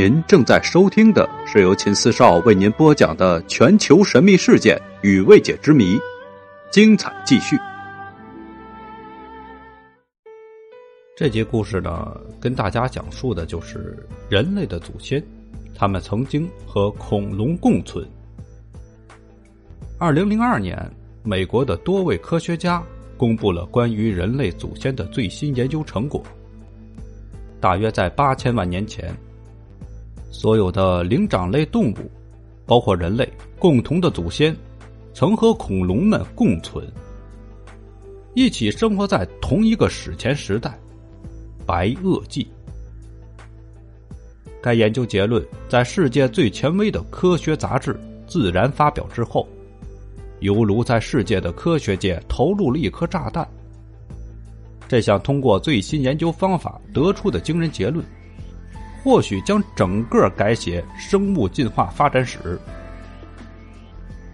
您正在收听的是由秦四少为您播讲的全球神秘事件与未解之谜，精彩继续。这节故事呢，跟大家讲述的就是人类的祖先，他们曾经和恐龙共存。二零零二年，美国的多位科学家公布了关于人类祖先的最新研究成果。大约在八千万年前。所有的灵长类动物，包括人类，共同的祖先，曾和恐龙们共存，一起生活在同一个史前时代——白垩纪。该研究结论在世界最权威的科学杂志《自然》发表之后，犹如在世界的科学界投入了一颗炸弹。这项通过最新研究方法得出的惊人结论。或许将整个改写生物进化发展史。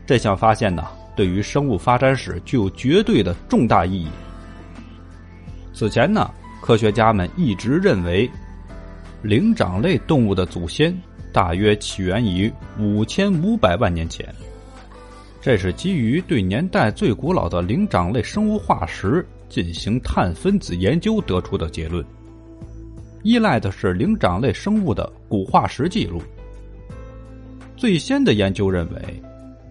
这项发现呢，对于生物发展史具有绝对的重大意义。此前呢，科学家们一直认为，灵长类动物的祖先大约起源于五千五百万年前。这是基于对年代最古老的灵长类生物化石进行碳分子研究得出的结论。依赖的是灵长类生物的古化石记录。最先的研究认为，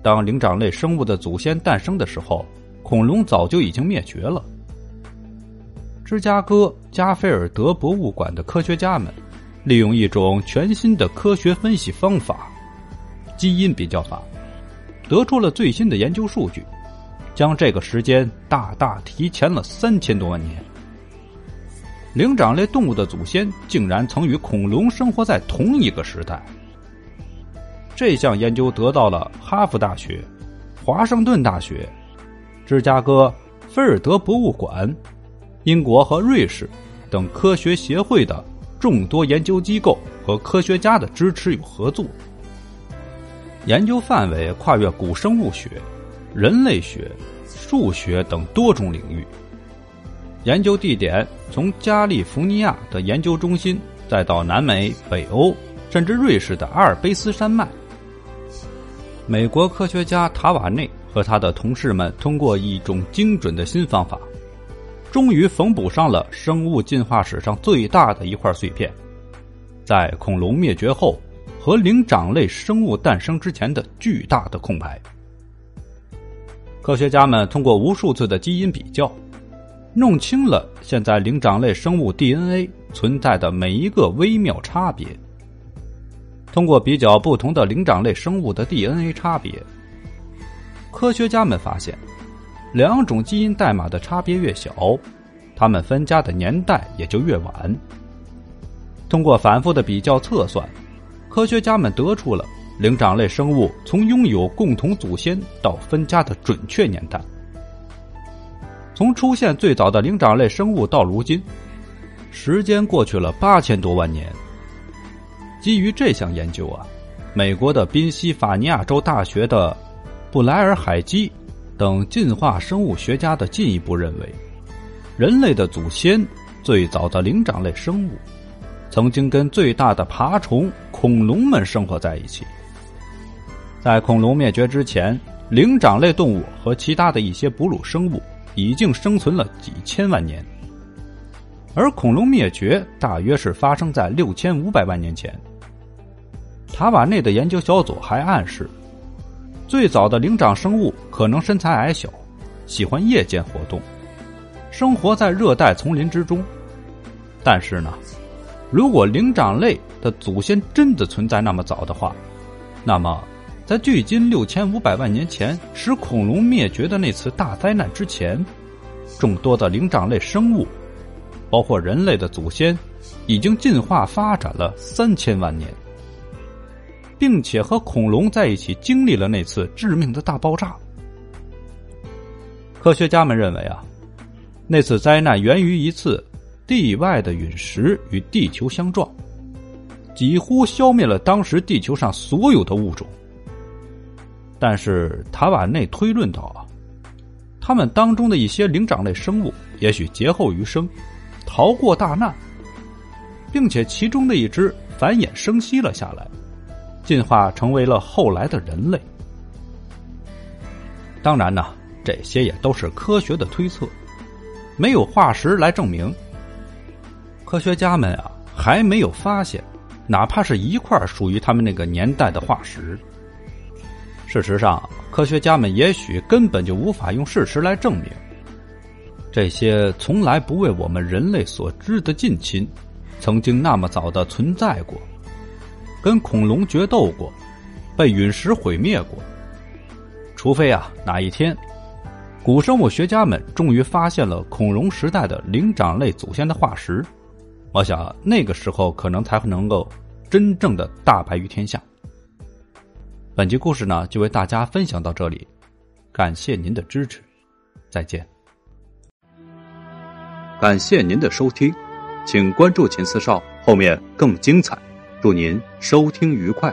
当灵长类生物的祖先诞生的时候，恐龙早就已经灭绝了。芝加哥加菲尔德博物馆的科学家们，利用一种全新的科学分析方法——基因比较法，得出了最新的研究数据，将这个时间大大提前了三千多万年。灵长类动物的祖先竟然曾与恐龙生活在同一个时代。这项研究得到了哈佛大学、华盛顿大学、芝加哥菲尔德博物馆、英国和瑞士等科学协会的众多研究机构和科学家的支持与合作。研究范围跨越古生物学、人类学、数学等多种领域。研究地点从加利福尼亚的研究中心，再到南美、北欧，甚至瑞士的阿尔卑斯山脉。美国科学家塔瓦内和他的同事们通过一种精准的新方法，终于缝补上了生物进化史上最大的一块碎片，在恐龙灭绝后和灵长类生物诞生之前的巨大的空白。科学家们通过无数次的基因比较。弄清了现在灵长类生物 DNA 存在的每一个微妙差别。通过比较不同的灵长类生物的 DNA 差别，科学家们发现，两种基因代码的差别越小，它们分家的年代也就越晚。通过反复的比较测算，科学家们得出了灵长类生物从拥有共同祖先到分家的准确年代。从出现最早的灵长类生物到如今，时间过去了八千多万年。基于这项研究啊，美国的宾夕法尼亚州大学的布莱尔海基等进化生物学家的进一步认为，人类的祖先最早的灵长类生物，曾经跟最大的爬虫恐龙们生活在一起。在恐龙灭绝之前，灵长类动物和其他的一些哺乳生物。已经生存了几千万年，而恐龙灭绝大约是发生在六千五百万年前。塔瓦内的研究小组还暗示，最早的灵长生物可能身材矮小，喜欢夜间活动，生活在热带丛林之中。但是呢，如果灵长类的祖先真的存在那么早的话，那么。在距今六千五百万年前使恐龙灭绝的那次大灾难之前，众多的灵长类生物，包括人类的祖先，已经进化发展了三千万年，并且和恐龙在一起经历了那次致命的大爆炸。科学家们认为啊，那次灾难源于一次地外的陨石与地球相撞，几乎消灭了当时地球上所有的物种。但是塔瓦内推论到啊，他们当中的一些灵长类生物也许劫后余生，逃过大难，并且其中的一只繁衍生息了下来，进化成为了后来的人类。当然呢，这些也都是科学的推测，没有化石来证明。科学家们啊，还没有发现，哪怕是一块属于他们那个年代的化石。事实上，科学家们也许根本就无法用事实来证明，这些从来不为我们人类所知的近亲，曾经那么早的存在过，跟恐龙决斗过，被陨石毁灭过。除非啊，哪一天，古生物学家们终于发现了恐龙时代的灵长类祖先的化石，我想那个时候可能才会能够真正的大白于天下。本集故事呢，就为大家分享到这里，感谢您的支持，再见。感谢您的收听，请关注秦四少，后面更精彩。祝您收听愉快。